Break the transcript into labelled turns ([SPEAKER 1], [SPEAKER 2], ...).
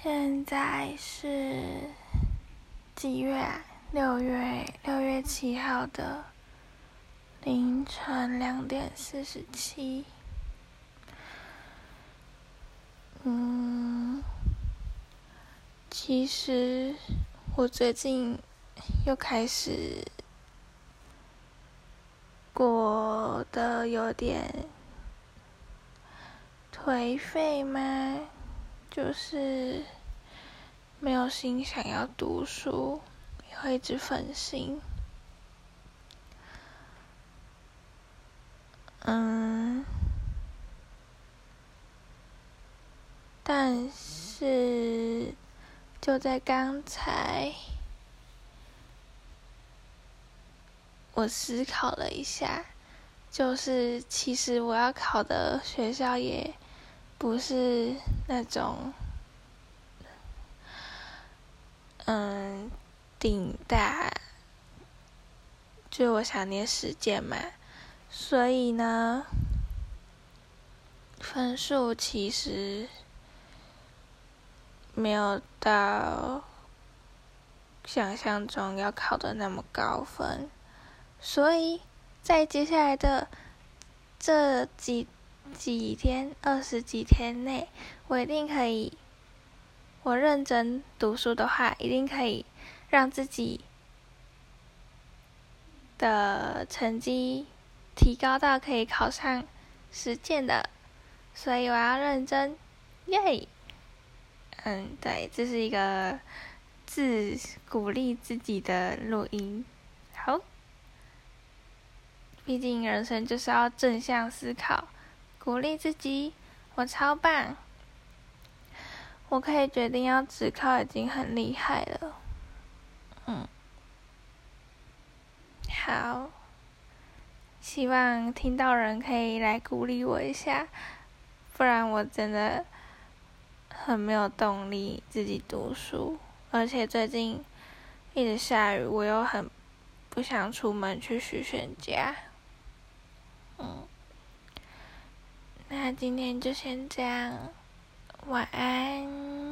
[SPEAKER 1] 现在是几月啊？六月六月七号的凌晨两点四十七。嗯，其实我最近又开始过得有点颓废吗？就是没有心想要读书，也会一直分心。嗯，但是就在刚才，我思考了一下，就是其实我要考的学校也。不是那种，嗯，顶大，就我想念时间嘛，所以呢，分数其实没有到想象中要考的那么高分，所以在接下来的这几。几天，二十几天内，我一定可以。我认真读书的话，一定可以让自己的成绩提高到可以考上实践的。所以我要认真，耶！嗯，对，这是一个自鼓励自己的录音。好，毕竟人生就是要正向思考。鼓励自己，我超棒！我可以决定要只考，已经很厉害了。嗯，好，希望听到人可以来鼓励我一下，不然我真的很没有动力自己读书，而且最近一直下雨，我又很不想出门去许愿家。嗯。那今天就先这样，晚安。